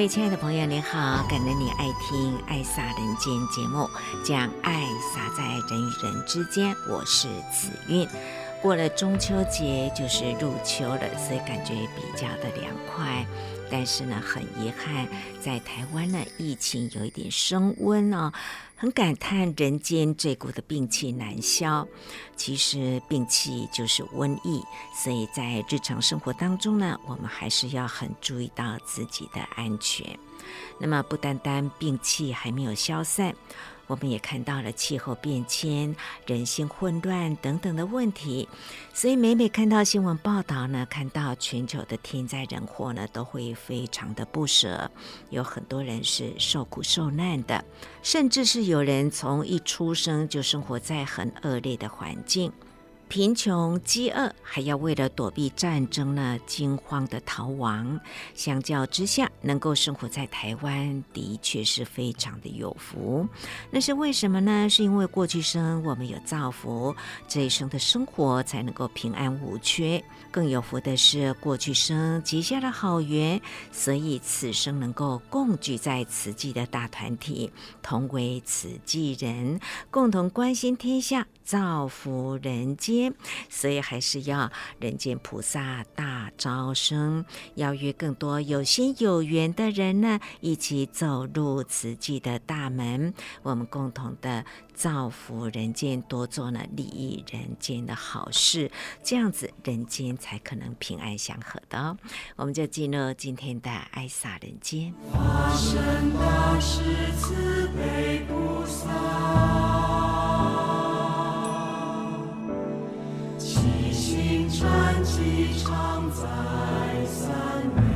各位亲爱的朋友，您好！感恩你爱听《爱洒人间》节目，将爱洒在人与人之间。我是紫韵。过了中秋节就是入秋了，所以感觉比较的凉快。但是呢，很遗憾，在台湾呢，疫情有一点升温哦。很感叹人间这股的病气难消。其实病气就是瘟疫，所以在日常生活当中呢，我们还是要很注意到自己的安全。那么，不单单病气还没有消散。我们也看到了气候变迁、人心混乱等等的问题，所以每每看到新闻报道呢，看到全球的天灾人祸呢，都会非常的不舍。有很多人是受苦受难的，甚至是有人从一出生就生活在很恶劣的环境。贫穷、饥饿，还要为了躲避战争呢，惊慌的逃亡。相较之下，能够生活在台湾，的确是非常的有福。那是为什么呢？是因为过去生我们有造福，这一生的生活才能够平安无缺。更有福的是，过去生结下了好缘，所以此生能够共聚在慈济的大团体，同为慈济人，共同关心天下，造福人间。所以还是要人间菩萨大招生，邀约更多有心有缘的人呢，一起走入慈济的大门，我们共同的。造福人间，多做呢利益人间的好事，这样子人间才可能平安祥和的哦。我们就进入今天的爱洒人间。星传奇常在三昧，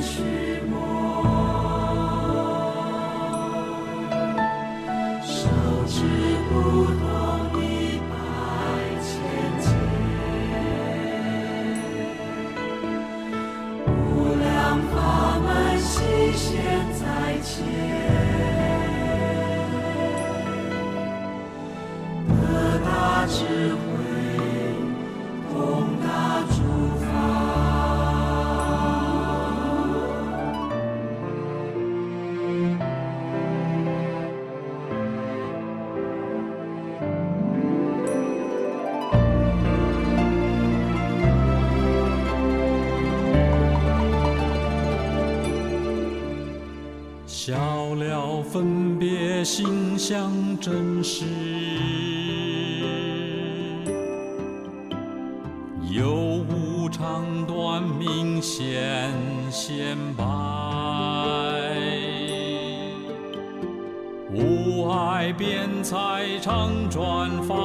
去了了分别心相真实，有无长短明显显白，无碍辩才常转发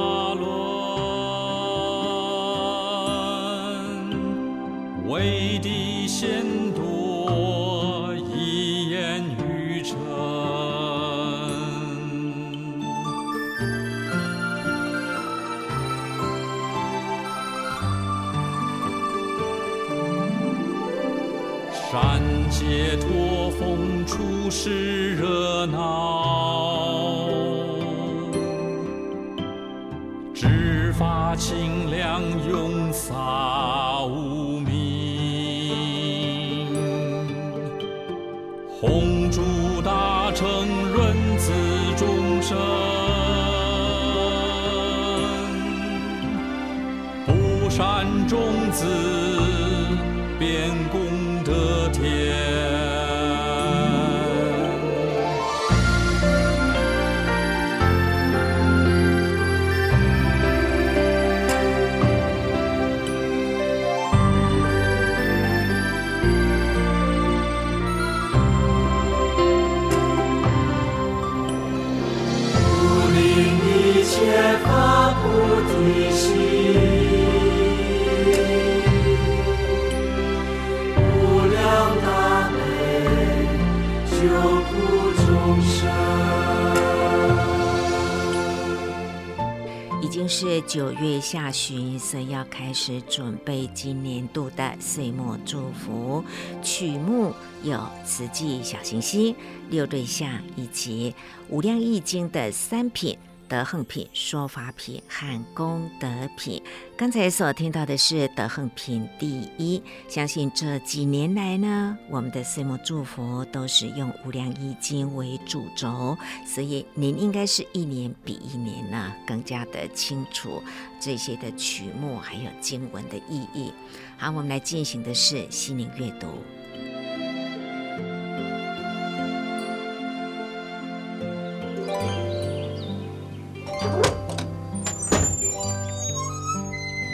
是九月下旬，所以要开始准备今年度的岁末祝福曲目，有慈济小行星、六对象以及无量易经的三品。德行品、说法品和功德品。刚才所听到的是德行品第一。相信这几年来呢，我们的岁末祝福都是用无量义经为主轴，所以您应该是一年比一年呢更加的清楚这些的曲目还有经文的意义。好，我们来进行的是心灵阅读。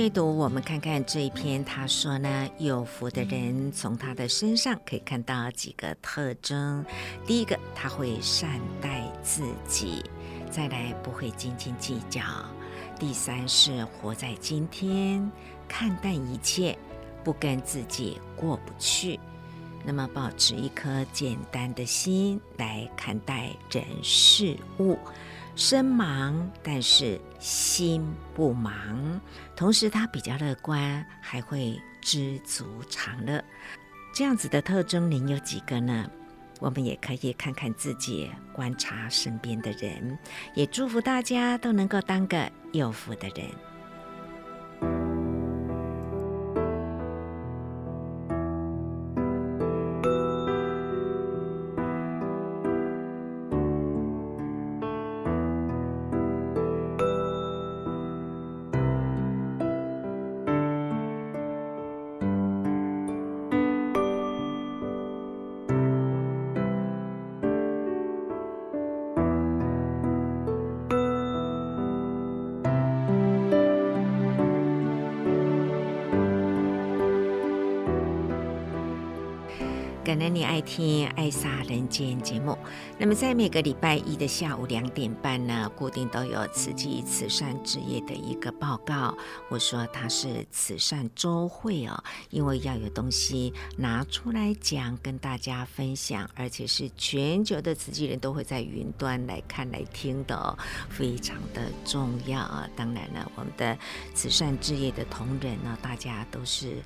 阅读，我们看看这一篇。他说呢，有福的人从他的身上可以看到几个特征。第一个，他会善待自己；再来，不会斤斤计较；第三是活在今天，看淡一切，不跟自己过不去。那么，保持一颗简单的心来看待人事物。身忙，但是心不忙。同时，他比较乐观，还会知足常乐。这样子的特征，您有几个呢？我们也可以看看自己，观察身边的人，也祝福大家都能够当个有福的人。感恩你爱听《爱撒人间》节目。那么，在每个礼拜一的下午两点半呢，固定都有慈济慈善事业的一个报告。我说它是慈善周会哦，因为要有东西拿出来讲，跟大家分享，而且是全球的慈济人都会在云端来看来听的哦，非常的重要啊。当然了，我们的慈善事业的同仁呢，大家都是。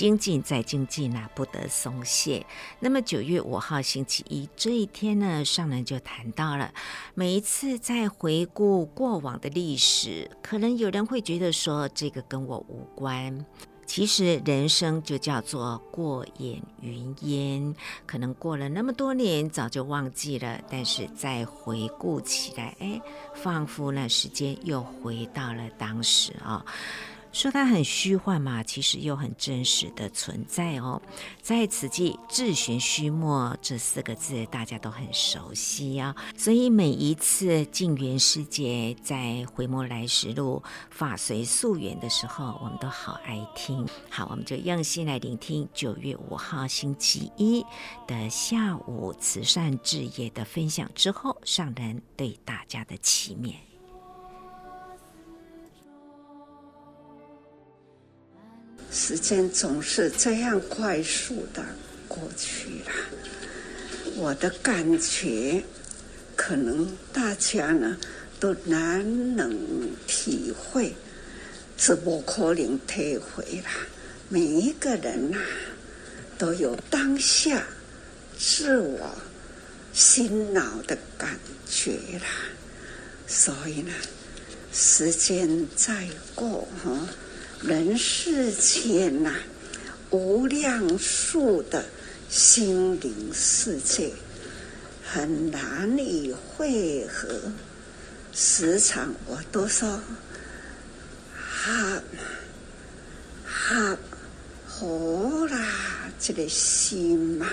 精进再精进啊，不得松懈。那么九月五号星期一这一天呢，上人就谈到了，每一次在回顾过往的历史，可能有人会觉得说这个跟我无关。其实人生就叫做过眼云烟，可能过了那么多年，早就忘记了，但是再回顾起来，哎，仿佛呢时间又回到了当时啊。说它很虚幻嘛，其实又很真实的存在哦。在此际“自寻虚没”这四个字，大家都很熟悉啊、哦。所以每一次静圆师姐在回眸来时路法随溯源的时候，我们都好爱听。好，我们就用心来聆听九月五号星期一的下午慈善置业的分享之后，上人对大家的启勉。时间总是这样快速的过去了。我的感觉，可能大家呢都难能体会，是不可能体会了。每一个人呐、都有当下自我心脑的感觉了。所以呢，时间再过哈，人世间呐、无量数的。心灵世界很难以会合，时常我都说，哈，哈，好啦，这个心嘛，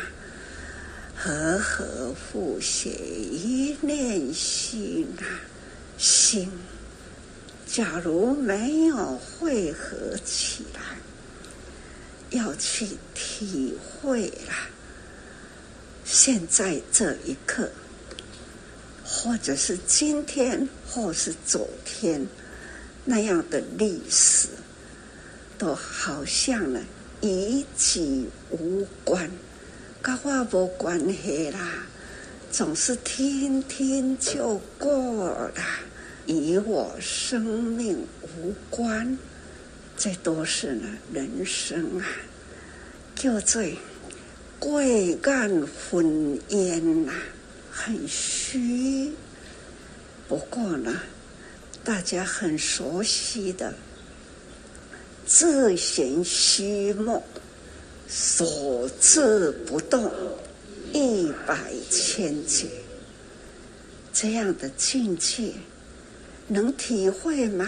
和合互协，一念心啊，心，假如没有汇合起来。要去体会啦，现在这一刻，或者是今天，或是昨天，那样的历史，都好像呢，与己无关，跟我无关系啦，总是听听就过了，与我生命无关。这都是呢，人生啊，叫做贵干混烟呐，很虚。不过呢，大家很熟悉的“自行虚梦，所至不动，一百千劫”这样的境界，能体会吗？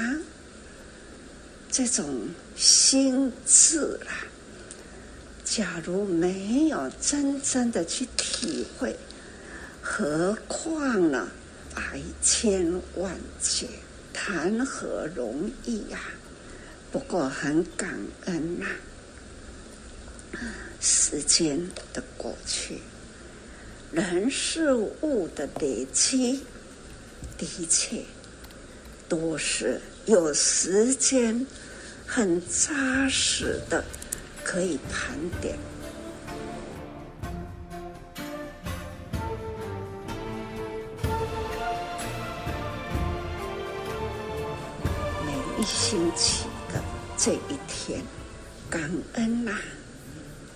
这种心智啦，假如没有真正的去体会，何况呢？百千万劫，谈何容易呀、啊？不过很感恩呐、时间的过去，人事物的累积，的确都是。有时间，很扎实的可以盘点。每一星期的这一天，感恩呐、啊，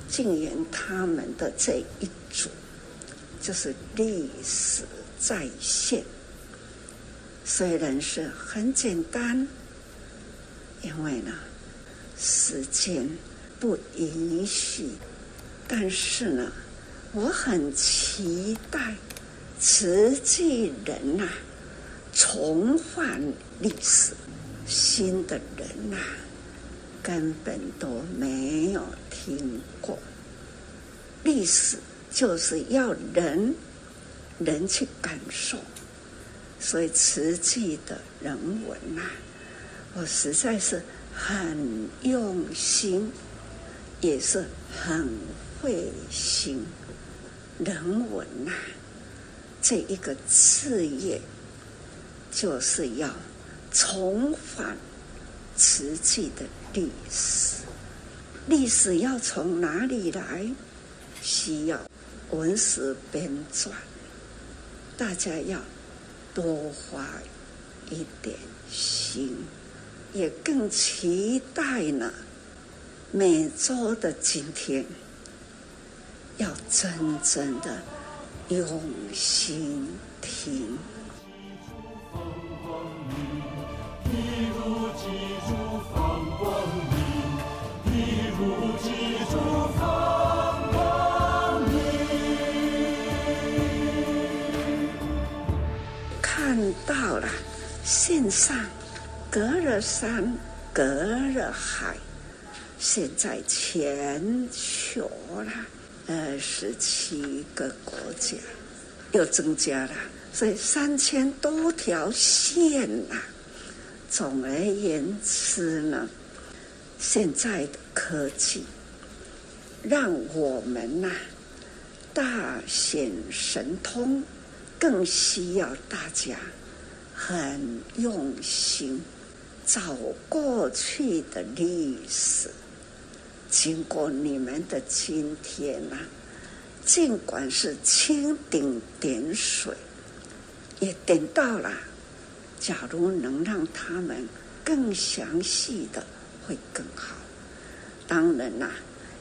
静言他们的这一组，就是历史再现。虽然是很简单，因为呢，时间不允许，但是呢，我很期待慈济人呐、啊，重返历史。新的人呐、根本都没有听过。历史就是要人人去感受。所以慈济的人文呐、我实在是很用心，也是很会心。人文呐、这一个事业，就是要重返慈济的历史。历史要从哪里来？需要文史编撰，大家要。多花一点心，也更期待呢。每周的今天，要真正的用心听。线上，隔了山，隔了海，现在全球了二十七个国家又增加了，所以三千多条线呐。总而言之呢，现在的科技让我们呐大显神通，更需要大家。很用心找过去的历史，经过你们的今天呐、啊，尽管是蜻蜓点水，也点到了。假如能让他们更详细的，会更好。当然啦、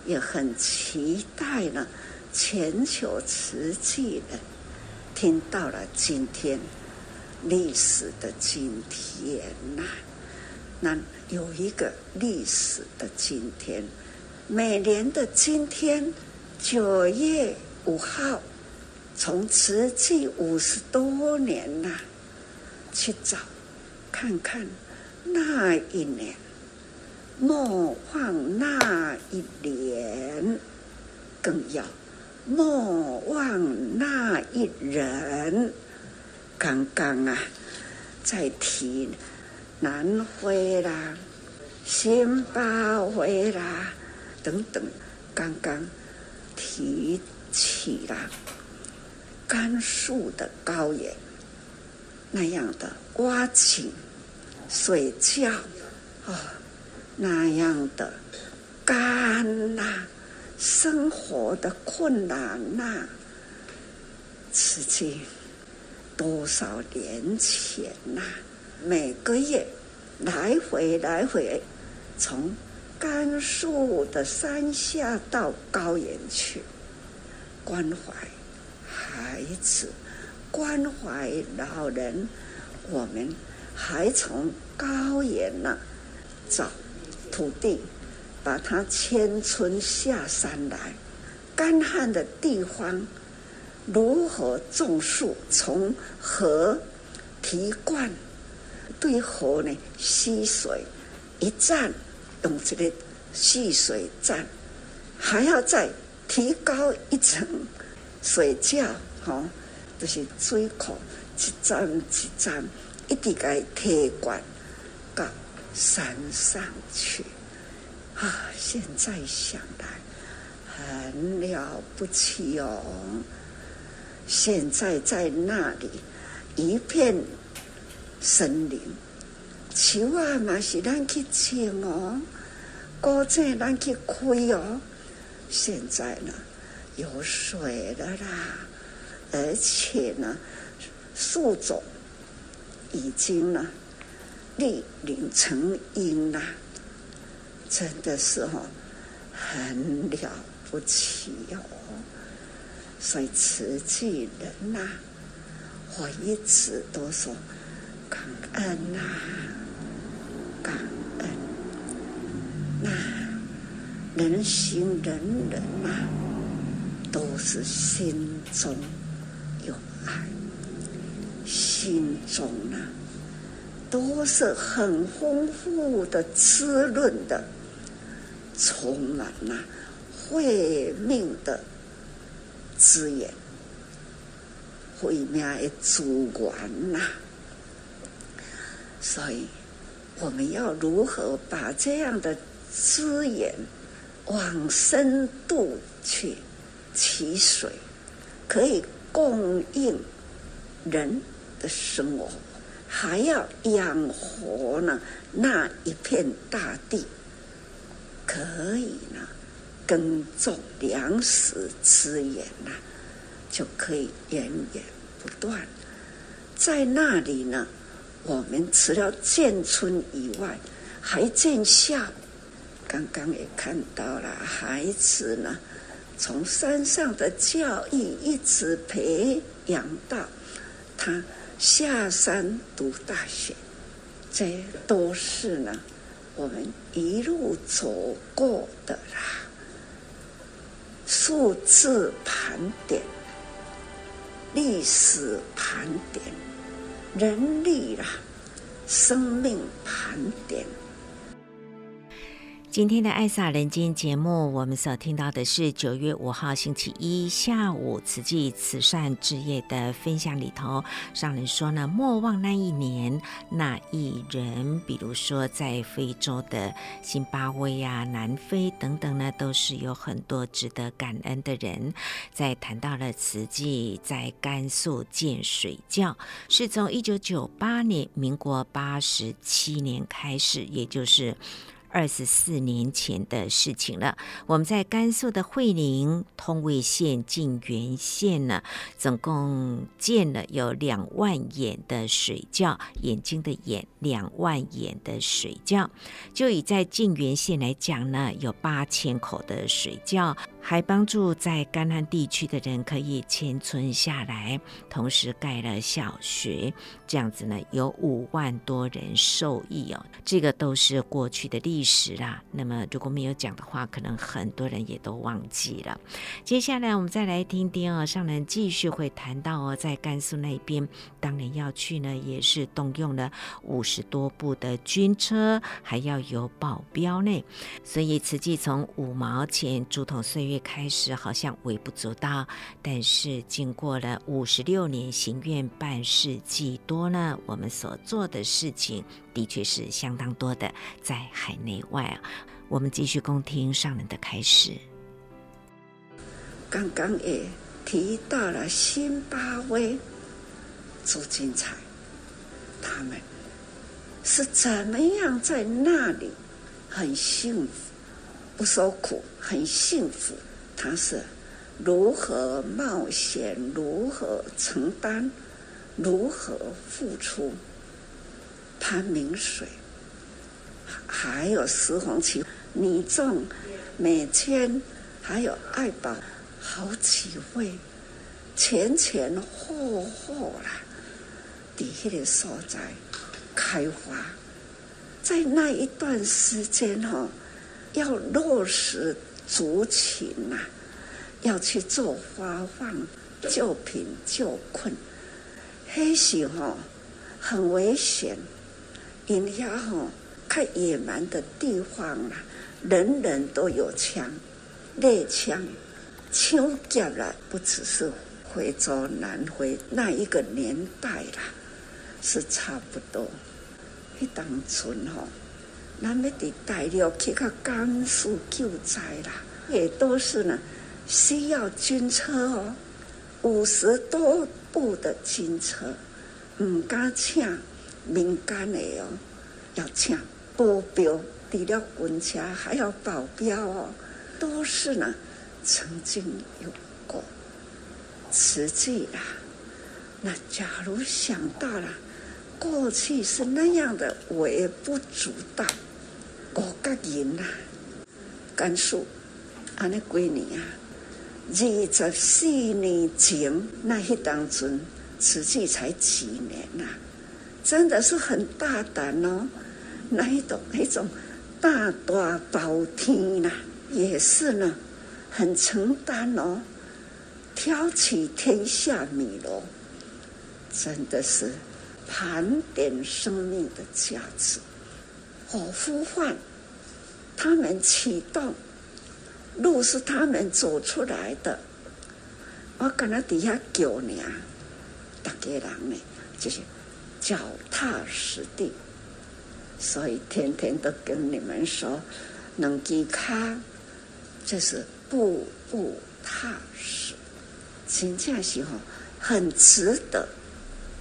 也很期待呢。全球瓷器人听到了今天历史的今天呐、那有一个历史的今天，每年的今天九月五号，从慈济五十多年呐、去找看看那一年，莫忘那一年，更要。莫忘那一人。刚刚啊，在提南非啦、新巴威啦等等，刚刚提起了甘肃的高原那样的挖井、水窖、哦，那样的干呐、生活的困难呐、啊，此经多少年前呐、每个月来回来回，从甘肃的山下到高原去，关怀孩子，关怀老人。我们还从高原呐、啊、找土地。把它迁村下山来，干旱的地方如何种树？从河提灌，对河呢吸水，一站用这个蓄水站，还要再提高一层水窖，哈、哦，就是水库一站一站，一直给提灌到山上去。啊，现在想来很了不起哦！现在在那里一片森林，树啊嘛是咱去种哦，果子咱去开哦。现在呢有水了啦，而且呢树种已经呢立林成荫啦。真的是哈，很了不起、哦！所以慈济人呐、我一直都说感恩呐、感恩。那人行人人呐、都是心中有爱，心中呢、啊，都是很丰富的滋润的。充满了慧命的资源，毁灭的资源呐。所以，我们要如何把这样的资源往深度去取水，可以供应人的生活，还要养活呢那一片大地。可以呢，耕种粮食资源呐，就可以源源不断。在那里呢，我们除了建村以外，还建校。刚刚也看到了，孩子呢，从山上的教育一直培养到他下山读大学，这都是呢。我们一路走过的啦，数字盘点、历史盘点、人力啊、生命盘点。今天的《爱洒人间》节目，我们所听到的是九月五号星期一下午慈济慈善之夜的分享里头，上人说呢，莫忘那一年那一人，比如说在非洲的辛巴威啊、南非等等呢，都是有很多值得感恩的人。在谈到了慈济在甘肃建水窖，是从一九九八年，民国八十七年开始，也就是。二十四年前的事情了。我们在甘肃的会宁、通渭县、泾原县呢，总共建了有两万眼的水窖，眼睛的眼，两万眼的水窖。就以在泾原县来讲呢，有八千口的水窖。还帮助在干旱地区的人可以迁村下来，同时盖了小学，这样子呢，有五万多人受益哦。这个都是过去的历史啦。那么如果没有讲的话，可能很多人也都忘记了。接下来我们再来听听哦，上人继续会谈到哦，在甘肃那边，当年要去呢，也是动用了五十多部的军车，还要有保镖呢。所以慈济从五毛钱竹筒岁月。开始好像微不足道，但是经过了五十六年行愿办事济多呢，我们所做的事情的确是相当多的，在海内外啊。我们继续恭听上人的开始。刚刚也提到了辛巴威、朱金彩，他们是怎么样在那里很幸福。不受苦，很幸福。他是如何冒险，如何承担，如何付出。潘明水，还有石红旗、倪仲、美谦，还有爱宝，好几位前前后后啦，底下的所在开花，在那一段时间哈。要落实族情呐、要去做发放救贫救困，黑时吼很危险，因遐吼太野蛮的地方啦，人人都有枪，猎枪，抢劫了，不只是徽州南回那一个年代啦，是差不多，一当村吼。咱们的大陆去个甘肃救灾啦，也都是呢，需要军车哦，五十多部的军车，唔敢请民间的哦，要请保镖，除了军车还要保镖哦，都是呢，曾经有过，实际啦。那假如想到了过去是那样的微不足道。五个人呐，甘肃，安尼几年啊？二十四年前那一当中，实际才几年呐、真的是很大胆哦，那一种那种大大包天呐，也是呢，很承担哦，挑起天下米罗，真的是盘点生命的价值。我呼唤他们启动，路是他们走出来的。我跟他底下叫你啊，大家人呢，就是脚踏实地。所以天天都跟你们说，能给卡，就是步步踏实。真正是吼，很值得，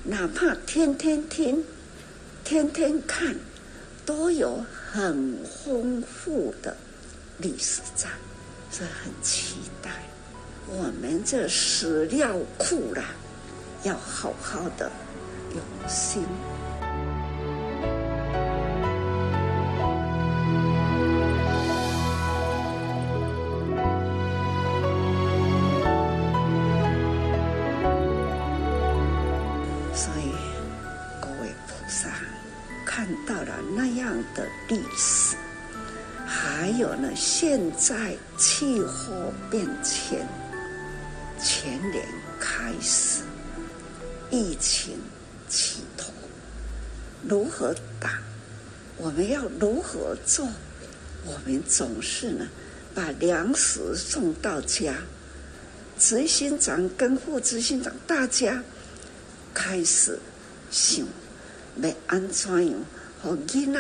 哪怕天天听，天天看。都有很丰富的历史在，所以很期待我们这史料库啦，要好好的用心。的历史，还有呢，现在气候变迁，全年开始，疫情起头，如何打？我们要如何做？我们总是呢，把粮食送到家，执行长跟副执行长大家开始想要安怎样，和囡仔。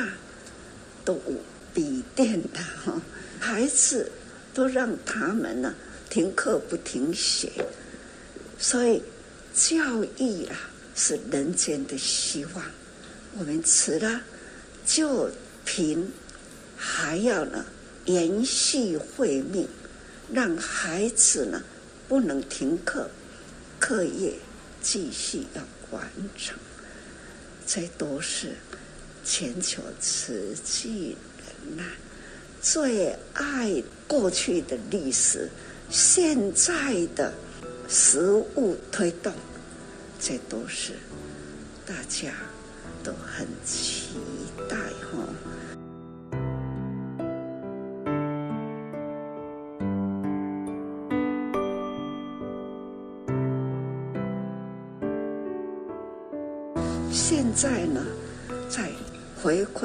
都有笔电的哈，孩子都让他们呢停课不停学，所以教育啊是人间的希望。我们除了救贫，还要呢延续慧命，让孩子呢不能停课，课业继续要完成。这都是全球瓷器人呐，最爱过去的历史，现在的实物推动，这都是大家都很期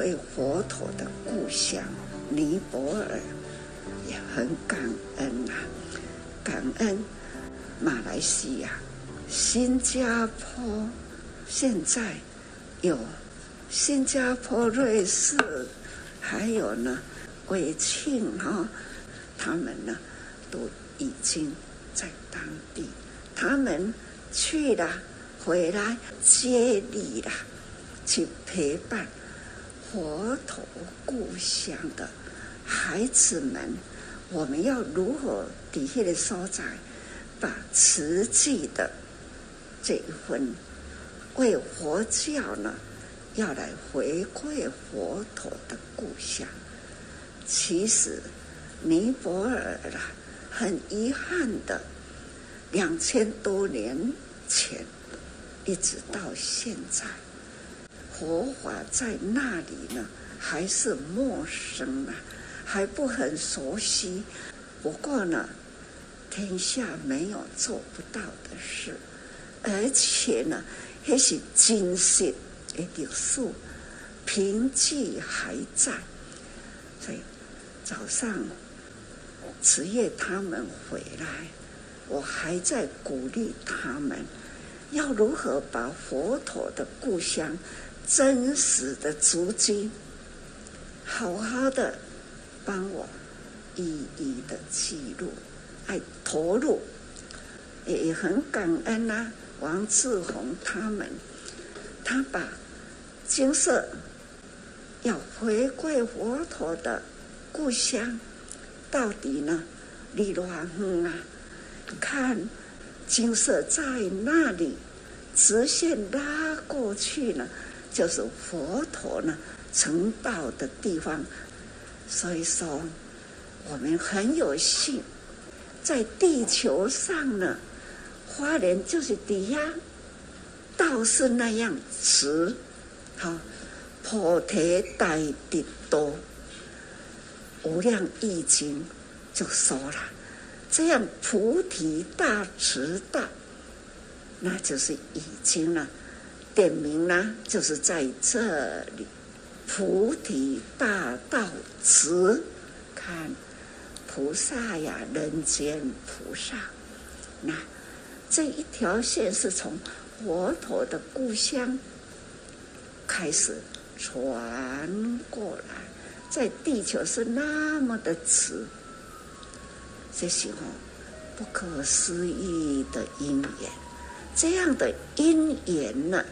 回馈佛陀的故乡尼泊尔，也很感恩啊，感恩马来西亚、新加坡，现在有新加坡、瑞士，还有呢，伟庆哈，他们呢都已经在当地，他们去了。回来接力啦，去陪伴佛陀故乡的孩子们。我们要如何底下的所在，把慈济的这一份为佛教呢，要来回馈佛陀的故乡。其实尼泊尔啦，很遗憾的，两千多年前。一直到现在，佛法在那里呢，还是陌生啊，还不很熟悉。不过呢，天下没有做不到的事，而且呢，还是真实的历史，凭据还在。所以早上职业他们回来，我还在鼓励他们。要如何把佛陀的故乡真实的足迹，好好的帮我一一的记录，爱投入，也很感恩呐、王志宏他们，他把金色要回归佛陀的故乡，到底呢？离多远啊？看。金色在那里，直线拉过去呢，就是佛陀呢成道的地方。所以说，我们很有幸，在地球上呢，花莲就是底下，道是那样直，好，菩提大德多，无量易经就说了。这样菩提大慈大，那就是已经了，点名呢，就是在这里，菩提大道慈，看菩萨呀，人间菩萨，那这一条线是从佛陀的故乡开始传过来，在地球是那么的慈。这些哦，不可思议的因缘，这样的因缘呢，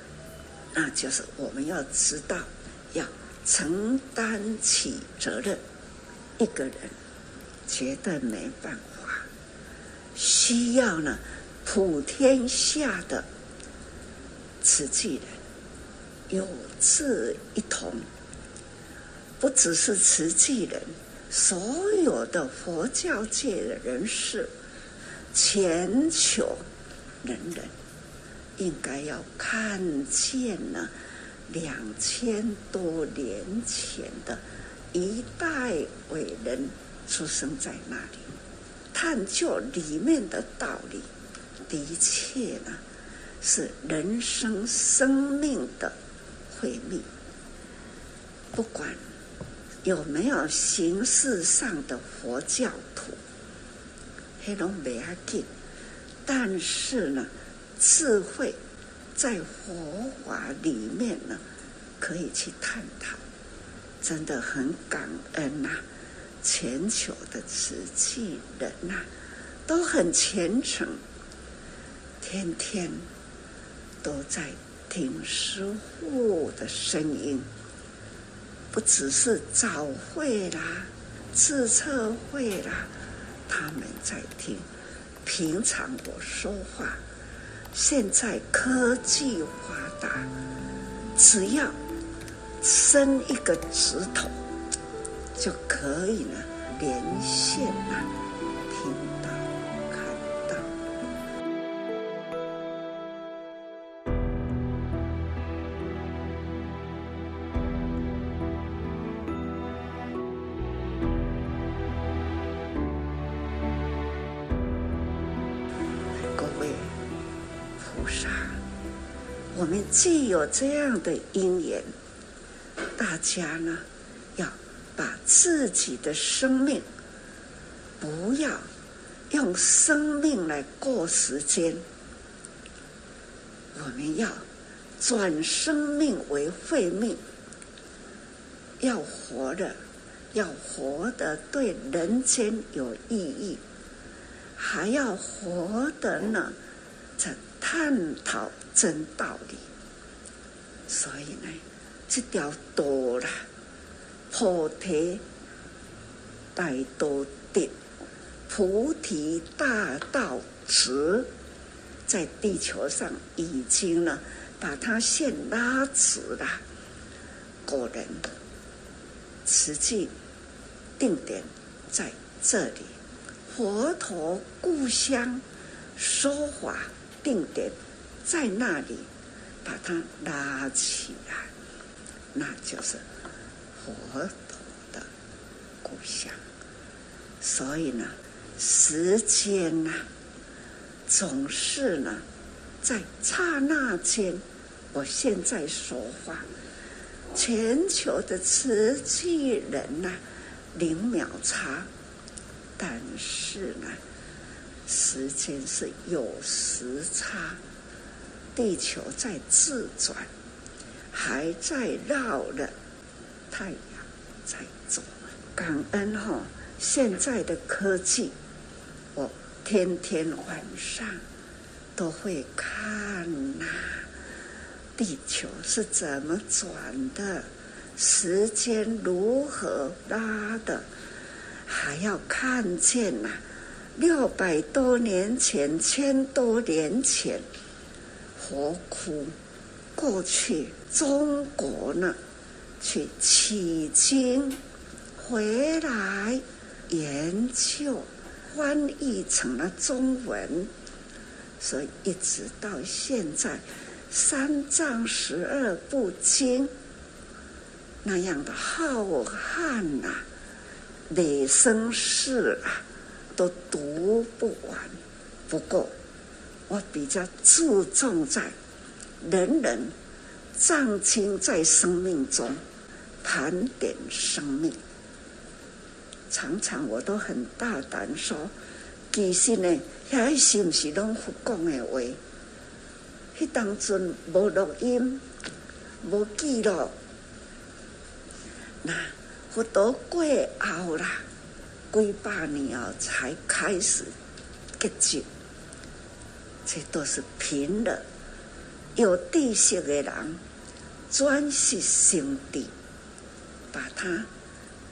那就是我们要知道，要承担起责任。一个人绝对没办法，需要呢，普天下的慈济人有志一同，不只是慈济人。所有的佛教界的人士，全球人人应该要看见呢，两千多年前的一代伟人出生在那里，探究里面的道理，的确呢是人生生命的慧命，不管。有没有形式上的佛教徒？黑龙没阿进，但是呢，智慧在佛法里面呢，可以去探讨，真的很感恩呐、全球的慈济人呐、都很虔诚，天天都在听师父的声音。不只是早会啦、自测会啦，他们在听。平常我说话，现在科技发达，只要伸一个指头就可以了，连线了。既有这样的因缘，大家呢要把自己的生命不要用生命来过时间，我们要转生命为慧命，要活的，要活得对人间有意义，还要活得呢，在探讨真道理。所以呢，这条道啦，菩提大道的菩提大道直，在地球上已经呢，把它线拉直了。果然，实际定点在这里，佛陀故乡说法定点在那里。把它拉起来，那就是佛陀的故乡。所以呢，时间呐，总是呢，在刹那间。我现在说话，全球的瓷器人呐，零秒差，但是呢，时间是有时差。地球在自转，还在绕着太阳在走。感恩哈、哦，现在的科技，我天天晚上都会看呐、地球是怎么转的，时间如何拉的，还要看见呐、啊，六百多年前，千多年前。何苦过去中国呢，去取经回来研究，翻译成了中文，所以一直到现在，三藏十二部经那样的浩瀚呐、啊，累生世啊，都读不完。不过。我比较注重在人人藏经在生命中盘点生命，常常我都很大胆说，其实呢，遐是不是拢佛讲的话？迄当阵无录音，无记录，那佛陀过后啦，几百年后才开始结集。这都是凭了有知识的人专心心地，把它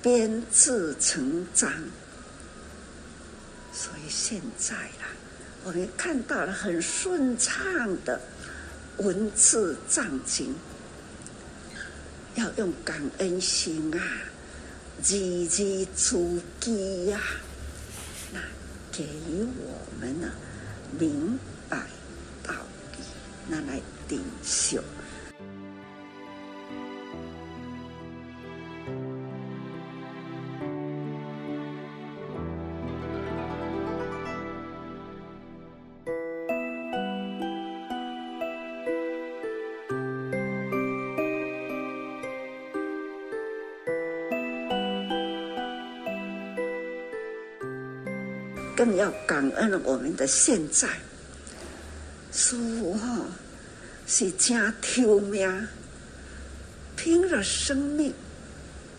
编制成章。所以现在啦，我们看到了很顺畅的文字藏经，要用感恩心啊，字字珠玑呀，那给予我们呢明。爱到底，拿来顶修。更要感恩我们的现在。师父哈是真挑命，拼了生命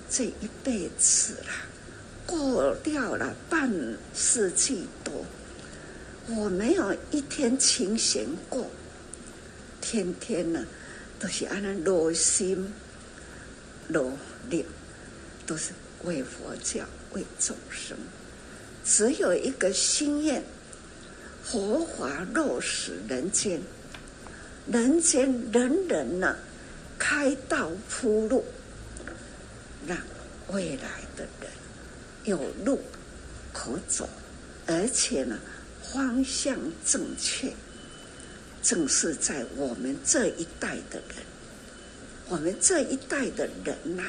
这一辈子了，过掉了半世纪多，我没有一天清闲过，天天呢都是安那劳心劳力。都是为佛教、为众生。只有一个心愿，佛法落实人间，人间人人呢，开道铺路，让未来的人有路可走，而且呢，方向正确。正是在我们这一代的人，我们这一代的人呐、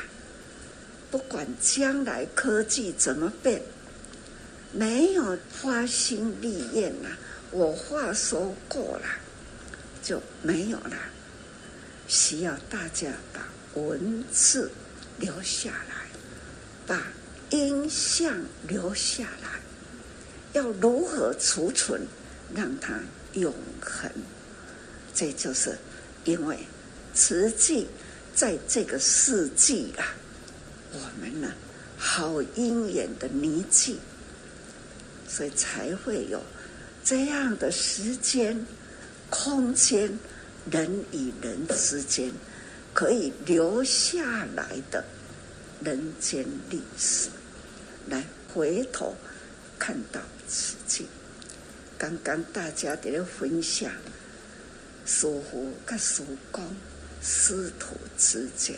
不管将来科技怎么变，没有发心立愿呐，我话说过了，就没有了。需要大家把文字留下来，把音像留下来，要如何储存，让它永恒？这就是因为实际在这个世纪啊，我们呢好因缘的凝聚，所以才会有这样的时间、空间，人与人之间可以留下来的人间历史，来回头看到此境。刚刚大家的分享。师父跟师公师徒之间，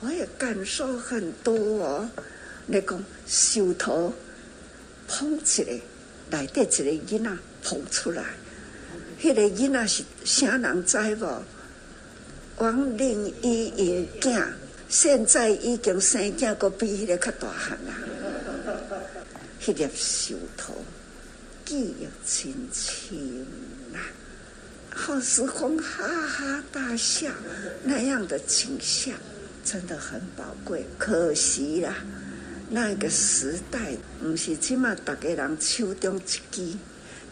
我也感受很多哦。你讲修头捧起来，来带一个囡仔捧出来，那个囡仔是啥人知无？王令一一囝，现在已经生囝，个比迄个较大汉啦。那个修头记忆真清啦。好时光哈哈大笑，那样的景象真的很宝贵。可惜啦，那个时代不是起码大家人手中一支，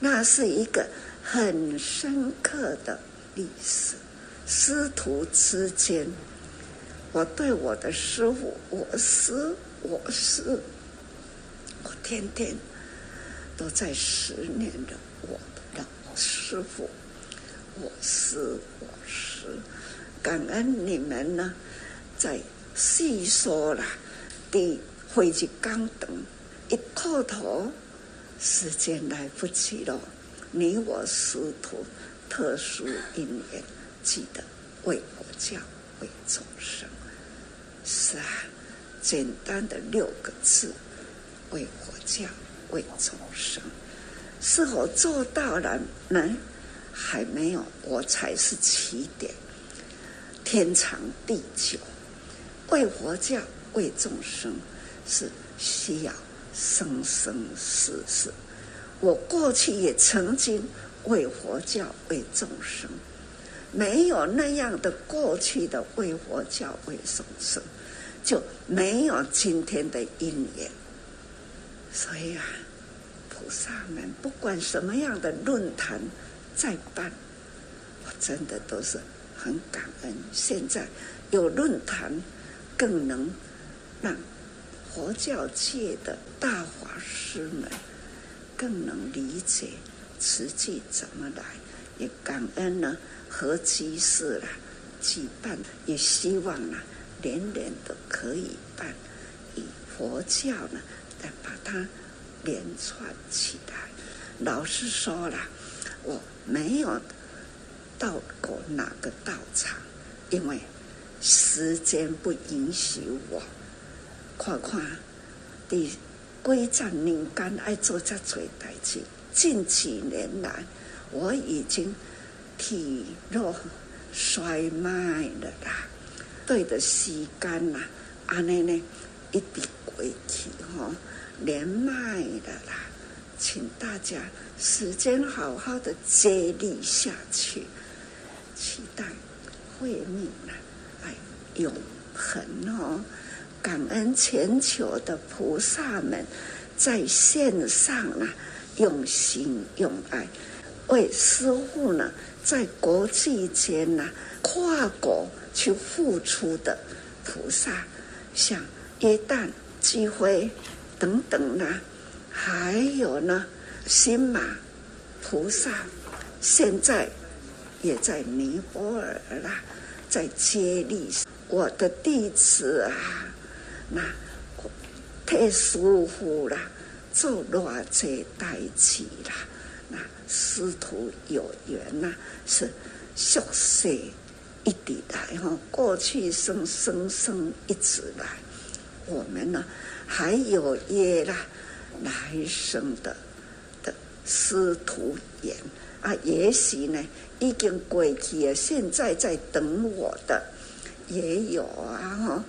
那是一个很深刻的历史。师徒之间，我对我的师傅，我师我师，我天天都在思念着我的师傅。我师我师，感恩你们呢，在细说了第会去刚等一叩头，时间来不及了。你我师徒特殊因缘，记得为佛教为众生。是啊，简单的六个字，为佛教为众生，是否做到了呢？还没有，我才是起点。天长地久，为佛教、为众生，是需要生生世世。我过去也曾经为佛教、为众生，没有那样的过去的为佛教、为众生，就没有今天的因缘。所以啊，菩萨们不管什么样的论坛。再办，我真的都是很感恩。现在有论坛，更能让佛教界的大法师们更能理解实际怎么来。也感恩呢，合居士啦举办，也希望呢年年都可以办，以佛教呢来把它连串起来。老实说了。我没有到过哪个道场，因为时间不允许我。看看第归藏人间爱做这多代志，近几年来我已经体弱衰迈了啦。对的时间呐，安尼呢一直过去哈，年迈了啦。请大家时间好好的接力下去，期待慧命啊，哎，永恒哦！感恩全球的菩萨们在线上啊，用心用爱为师父呢，在国际间呢，跨国去付出的菩萨，像耶诞机会等等呢。还有呢，新马菩萨现在也在尼泊尔啦，在接力我的弟子啊，那太舒服啦做偌济代志啦，那师徒有缘呐，是宿世一直来哈，过去生生生一直来，我们呢还有约啦来生的的师徒缘啊，也许呢已经过去了，现在在等我的也有啊哈，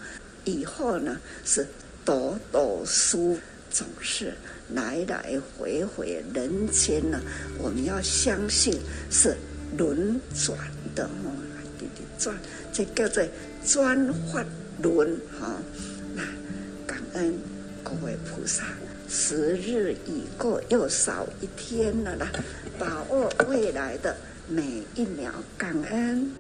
以后呢是读读书，总是来来回回人间呢，我们要相信是轮转的哦，滴滴转，这叫做转法轮哈。那感恩各位菩萨，时日已过，又少一天了啦，把握未来的每一秒，感恩。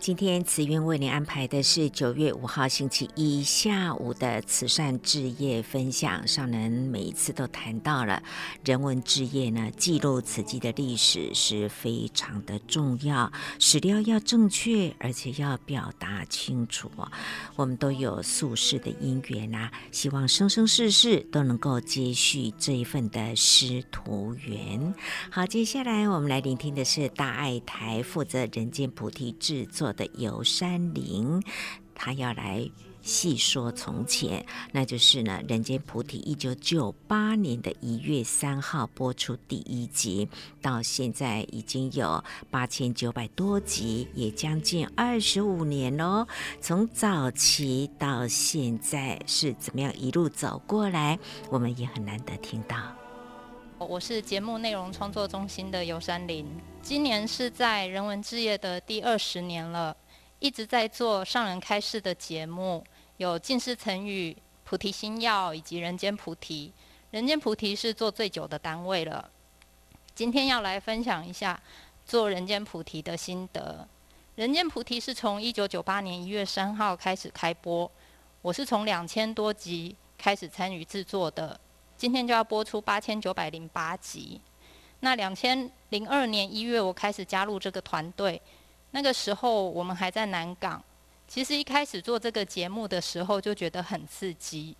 今天慈云为您安排的是九月五号星期一下午的慈善置业分享。上人每一次都谈到了人文置业呢，记录慈济的历史是非常的重要，史料要正确，而且要表达清楚。我们都有宿世的因缘啊，希望生生世世都能够接续这一份的师徒缘。好，接下来我们来聆听的是大爱台负责人间菩提制作的游山林，他要来细说从前，那就是呢，《人间菩提》一九九八年的一月三号播出第一集，到现在已经有八千九百多集，也将近二十五年喽。从早期到现在是怎么样一路走过来，我们也很难得听到。我是节目内容创作中心的游山林，今年是在人文置业的第二十年了，一直在做上人开示的节目，有尽思成语、菩提心药以及人间菩提。人间菩提是做最久的单位了。今天要来分享一下做人间菩提的心得。人间菩提是从一九九八年一月三号开始开播，我是从两千多集开始参与制作的。今天就要播出八千九百零八集。那两千零二年一月，我开始加入这个团队。那个时候我们还在南港。其实一开始做这个节目的时候，就觉得很刺激。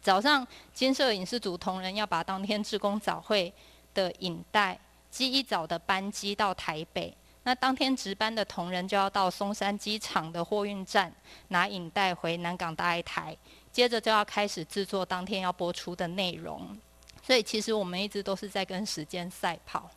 早上金色影视组同仁要把当天志工早会的影带机一早的班机到台北。那当天值班的同仁就要到松山机场的货运站拿影带回南港大爱台。接着就要开始制作当天要播出的内容，所以其实我们一直都是在跟时间赛跑。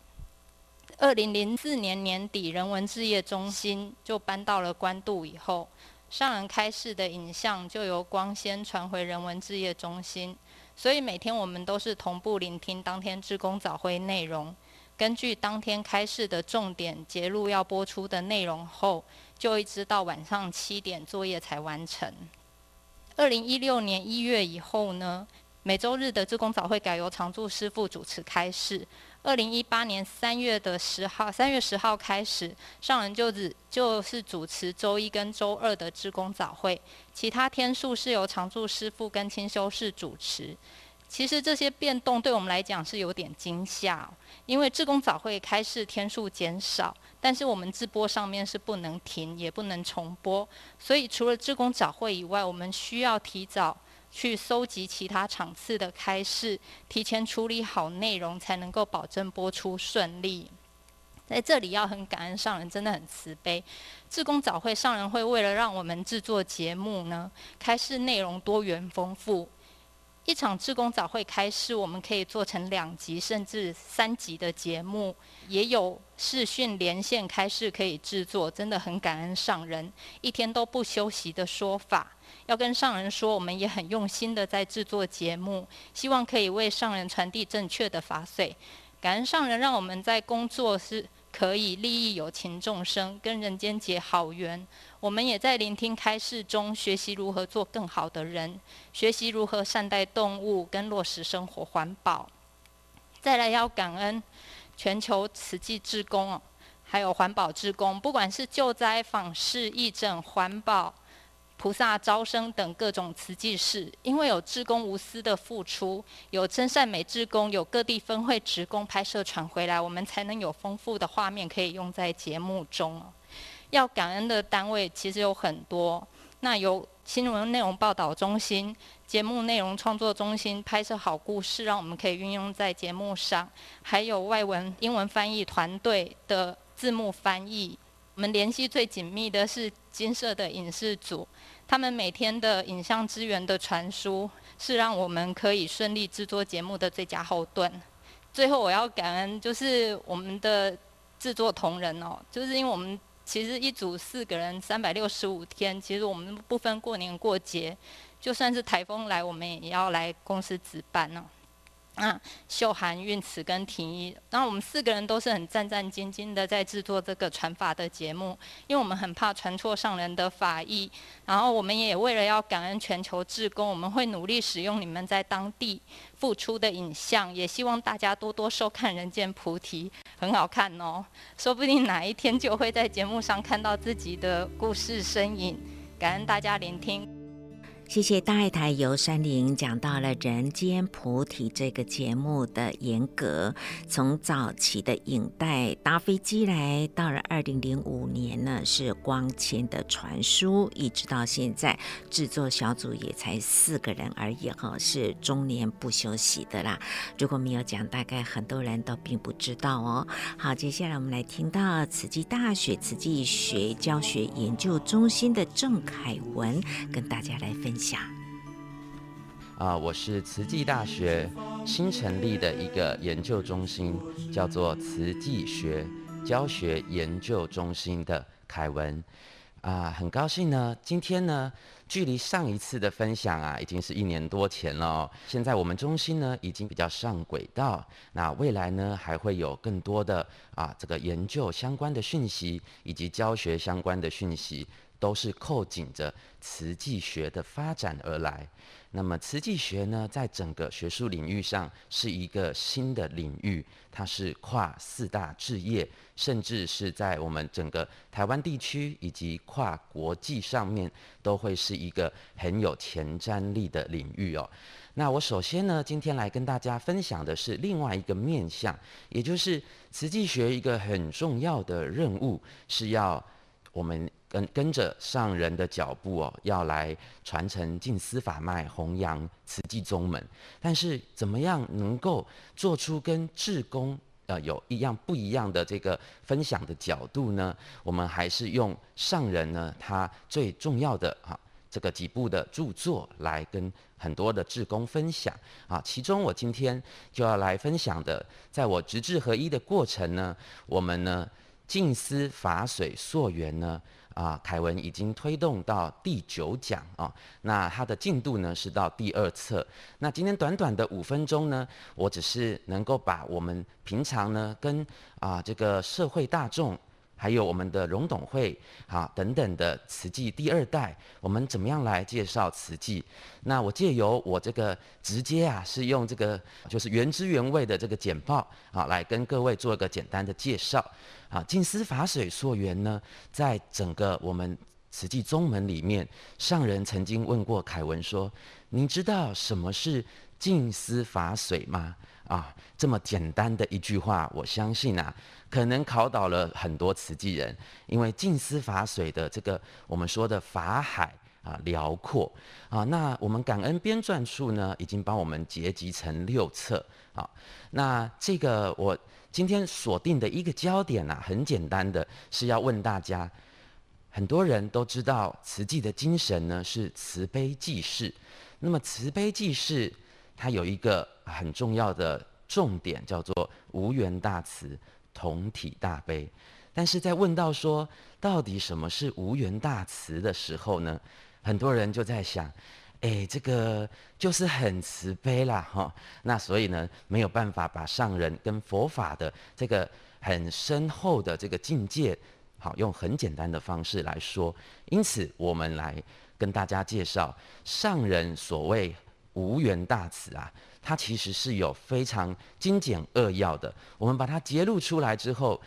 二零零四年年底，人文置业中心就搬到了关渡以后，上人开示的影像就由光纤传回人文置业中心，所以每天我们都是同步聆听当天志工早会内容，根据当天开示的重点节录要播出的内容后，就一直到晚上七点作业才完成。二零一六年一月以后呢，每周日的志工早会改由常住师父主持开示。二零一八年三月的十号，三月十号开始，上人就只就是主持周一跟周二的志工早会，其他天数是由常住师父跟清修士主持。其实这些变动对我们来讲是有点惊吓，因为志工早会开示天数减少，但是我们直播上面是不能停，也不能重播，所以除了志工早会以外，我们需要提早去搜集其他场次的开示，提前处理好内容，才能够保证播出顺利。在这里要很感恩上人，真的很慈悲。志工早会上人会为了让我们制作节目呢，开示内容多元丰富。一场志工早会开示，我们可以做成两集甚至三集的节目，也有视讯连线开示可以制作，真的很感恩上人一天都不休息的说法。要跟上人说，我们也很用心的在制作节目，希望可以为上人传递正确的法髓。感恩上人让我们在工作是可以利益有情众生，跟人间结好缘。我们也在聆听开示中学习如何做更好的人，学习如何善待动物，跟落实生活环保。再来要感恩全球慈济志工，还有环保志工，不管是救灾、访视、义诊、环保、菩萨招生等各种慈济事，因为有志工无私的付出，有真善美志工，有各地分会职工拍摄传回来，我们才能有丰富的画面可以用在节目中。要感恩的单位其实有很多，那有新闻内容报道中心、节目内容创作中心拍摄好故事，让我们可以运用在节目上。还有外文英文翻译团队的字幕翻译。我们联系最紧密的是金色的影视组，他们每天的影像资源的传输，是让我们可以顺利制作节目的最佳后盾。最后，我要感恩就是我们的制作同仁哦，就是因为我们。其实一组四个人，三百六十五天，其实我们不分过年过节，就算是台风来，我们也要来公司值班呢。啊，秀涵、韵慈跟婷宜，然后我们四个人都是很战战兢兢的在制作这个传法的节目，因为我们很怕传错上人的法义。然后我们也为了要感恩全球志工，我们会努力使用你们在当地付出的影像，也希望大家多多收看《人间菩提》，很好看哦，说不定哪一天就会在节目上看到自己的故事身影。感恩大家聆听。谢谢大爱台游山林讲到了《人间菩提》这个节目的严格，从早期的影带搭飞机来，到了二零零五年呢是光纤的传输，一直到现在制作小组也才四个人而已哈，是终年不休息的啦。如果没有讲，大概很多人都并不知道哦。好，接下来我们来听到慈济大学慈济学教学研究中心的郑凯文跟大家来分享。啊，我是慈济大学新成立的一个研究中心，叫做慈济学教学研究中心的凯文。啊，很高兴呢，今天呢，距离上一次的分享啊，已经是一年多前了哦。现在我们中心呢，已经比较上轨道。那未来呢，还会有更多的啊，这个研究相关的讯息，以及教学相关的讯息。都是扣紧着慈济学的发展而来。那么慈济学呢，在整个学术领域上是一个新的领域，它是跨四大志业，甚至是在我们整个台湾地区以及跨国际上面，都会是一个很有前瞻力的领域哦。那我首先呢，今天来跟大家分享的是另外一个面向，也就是慈济学一个很重要的任务是要我们。跟跟着上人的脚步哦，要来传承净思法脉，弘扬慈济宗门。但是怎么样能够做出跟志工呃有一样不一样的这个分享的角度呢？我们还是用上人呢他最重要的啊这个几部的著作来跟很多的志工分享啊。其中我今天就要来分享的，在我直志合一的过程呢，我们呢静思法水溯源呢。啊，凯文已经推动到第九讲啊，那它的进度呢是到第二册。那今天短短的五分钟呢，我只是能够把我们平常呢跟啊这个社会大众，还有我们的荣董会啊等等的慈济第二代，我们怎么样来介绍慈济？那我借由我这个直接啊是用这个就是原汁原味的这个简报啊来跟各位做一个简单的介绍。啊，净思法水溯源呢，在整个我们慈济宗门里面，上人曾经问过凯文说：“您知道什么是净思法水吗？”啊，这么简单的一句话，我相信啊，可能考倒了很多慈济人，因为净思法水的这个我们说的法海啊辽阔啊，那我们感恩编撰处呢，已经帮我们结集成六册啊，那这个我。今天锁定的一个焦点啊，很简单的是要问大家，很多人都知道慈济的精神呢是慈悲济世，那么慈悲济世它有一个很重要的重点叫做无缘大慈，同体大悲。但是在问到说到底什么是无缘大慈的时候呢，很多人就在想。哎，这个就是很慈悲啦，哈、那所以呢，没有办法把上人跟佛法的这个很深厚的这个境界，好用很简单的方式来说。因此，我们来跟大家介绍上人所谓无缘大慈啊，它其实是有非常精简扼要的。我们把它揭露出来之后，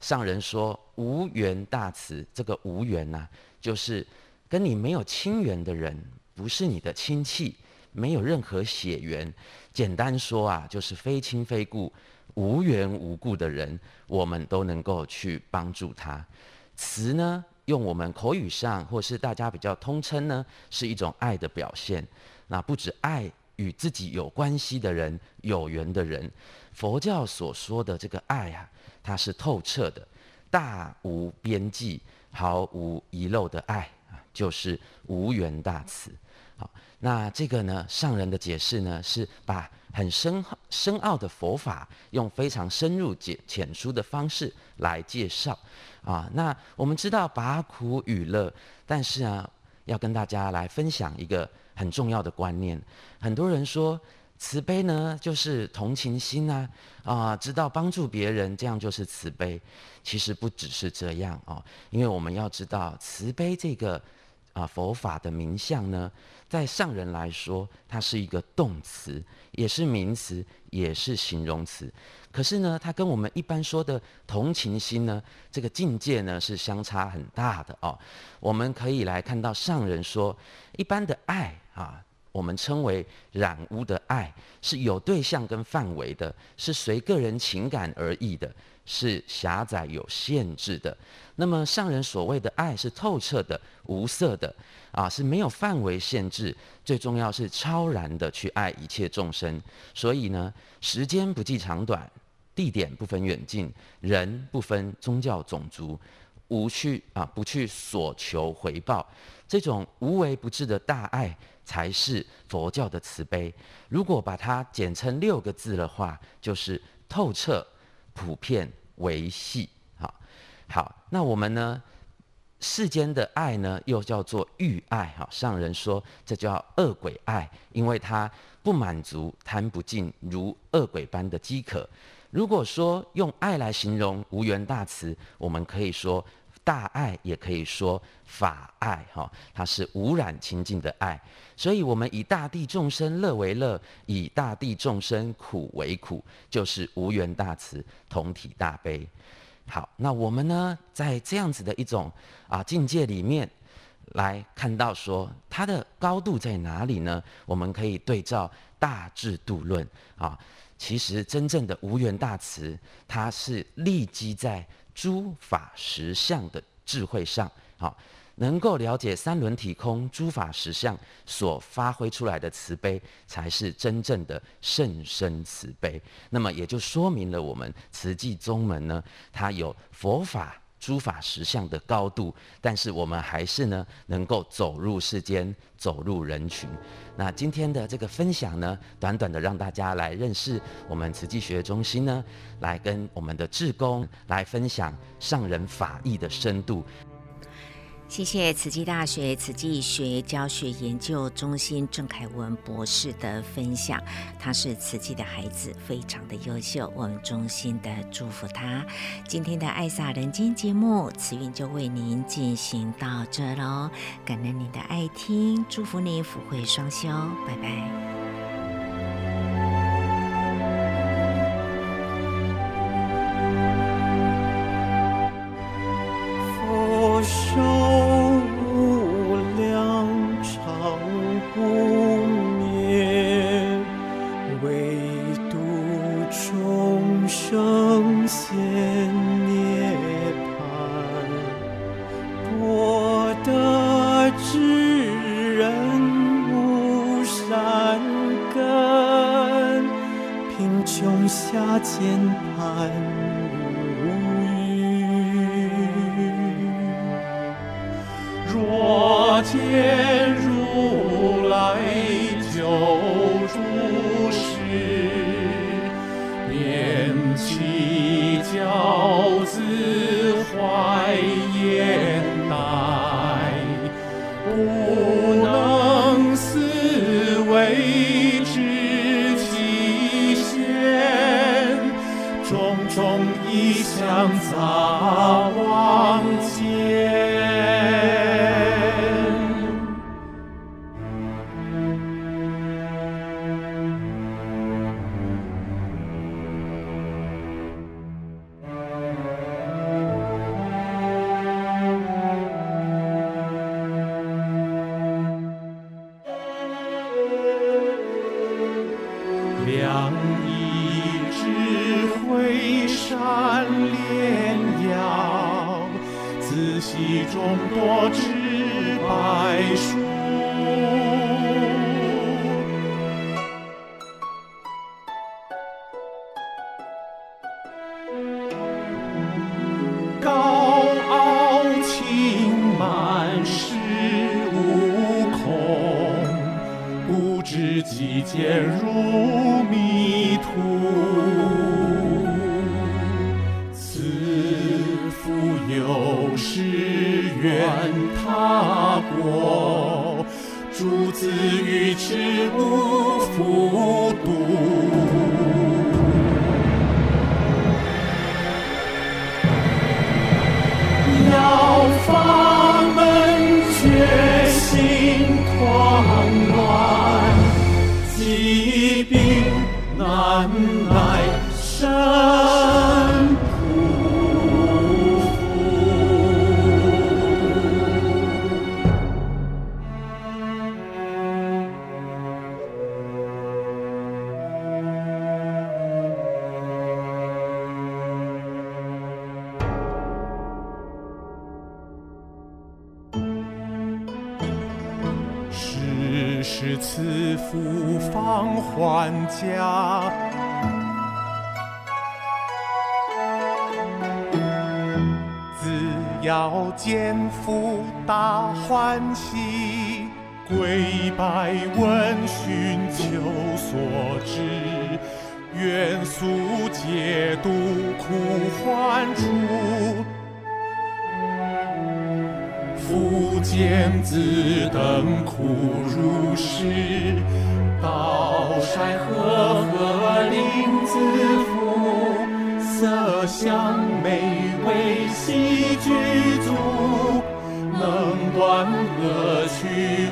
上人说无缘大慈，这个无缘呐、啊，就是跟你没有亲缘的人。不是你的亲戚，没有任何血缘。简单说啊，就是非亲非故、无缘无故的人，我们都能够去帮助他。慈呢，用我们口语上或是大家比较通称呢，是一种爱的表现。那不止爱与自己有关系的人、有缘的人，佛教所说的这个爱啊，它是透彻的，大无边际、毫无遗漏的爱啊，就是无缘大慈。好，那这个呢，上人的解释呢，是把很深深奥的佛法，用非常深入浅浅疏的方式来介绍。啊，那我们知道拔苦与乐，但是啊，要跟大家来分享一个很重要的观念。很多人说慈悲呢，就是同情心啊，啊，知道帮助别人，这样就是慈悲。其实不只是这样哦，因为我们要知道慈悲这个啊佛法的名相呢，在上人来说，它是一个动词，也是名词，也是形容词。可是呢，它跟我们一般说的同情心呢，这个境界呢是相差很大的哦。我们可以来看到上人说，一般的爱啊，我们称为染污的爱，是有对象跟范围的，是随个人情感而异的，是狭窄有限制的。那么上人所谓的爱是透彻的、无色的啊，是没有范围限制，最重要是超然的去爱一切众生。所以呢，时间不计长短。地点不分远近，人不分宗教种族，无去啊，不去索求回报，这种无微不至的大爱，才是佛教的慈悲。如果把它简称六个字的话，就是透彻、普遍、维系。好，好，那我们呢？世间的爱呢，又叫做欲爱。哈，上人说这叫恶鬼爱，因为它不满足、贪不尽，如恶鬼般的饥渴。如果说用爱来形容无缘大慈，我们可以说大爱，也可以说法爱，哈，它是无染清净的爱。所以，我们以大地众生乐为乐，以大地众生苦为苦，就是无缘大慈，同体大悲。好，那我们呢，在这样子的一种啊境界里面，来看到说它的高度在哪里呢？我们可以对照《大智度论》啊。其实，真正的无缘大慈，它是立基在诸法实相的智慧上，好，能够了解三轮体空诸法实相所发挥出来的慈悲，才是真正的甚深慈悲。那么，也就说明了我们慈济宗门呢，它有佛法。诸法实相的高度，但是我们还是呢，能够走入世间，走入人群。那今天的这个分享呢，短短的让大家来认识我们慈济学中心呢，来跟我们的志工来分享上人法义的深度。谢谢慈济大学慈济学教学研究中心郑凯文博士的分享，他是慈济的孩子，非常的优秀，我们衷心的祝福他。今天的爱洒人间节目，慈云就为您进行到这喽，感恩您的爱听，祝福您福慧双修，拜拜。受无量长不灭唯独众生陷涅槃。剥得之人无善根贫穷下贱盘。自要见父大欢喜，跪拜问讯求所知，愿速解毒苦患处。复见子等苦如是。道山和合林子，色香美味悉具足，能断恶趣。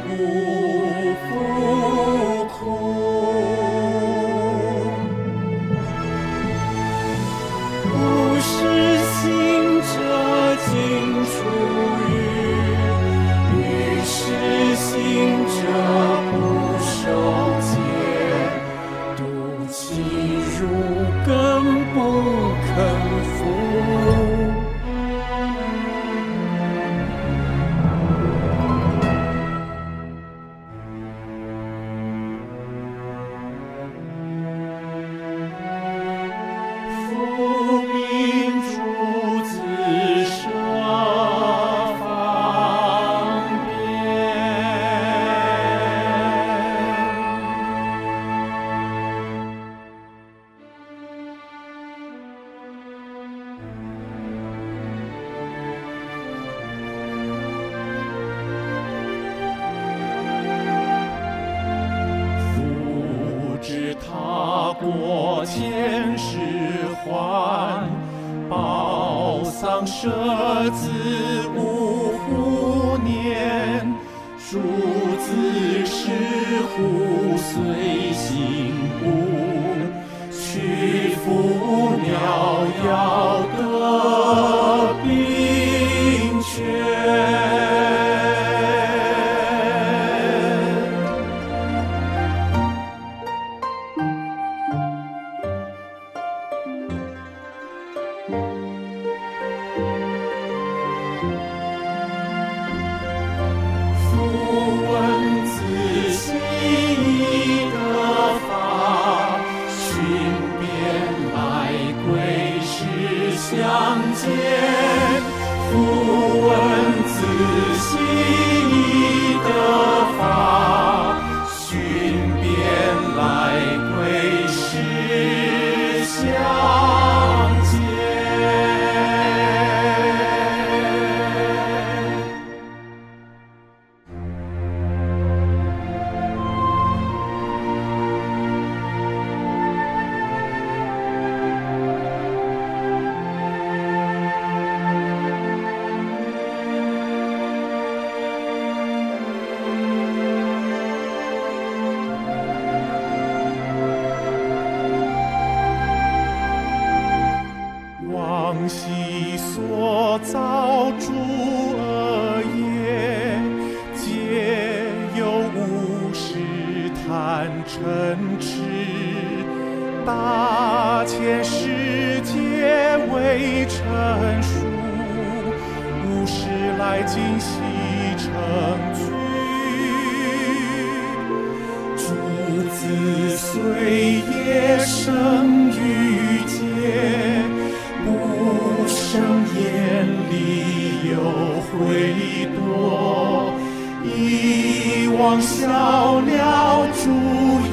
忘小鸟主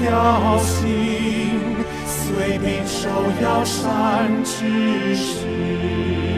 要行，随病受药善知识。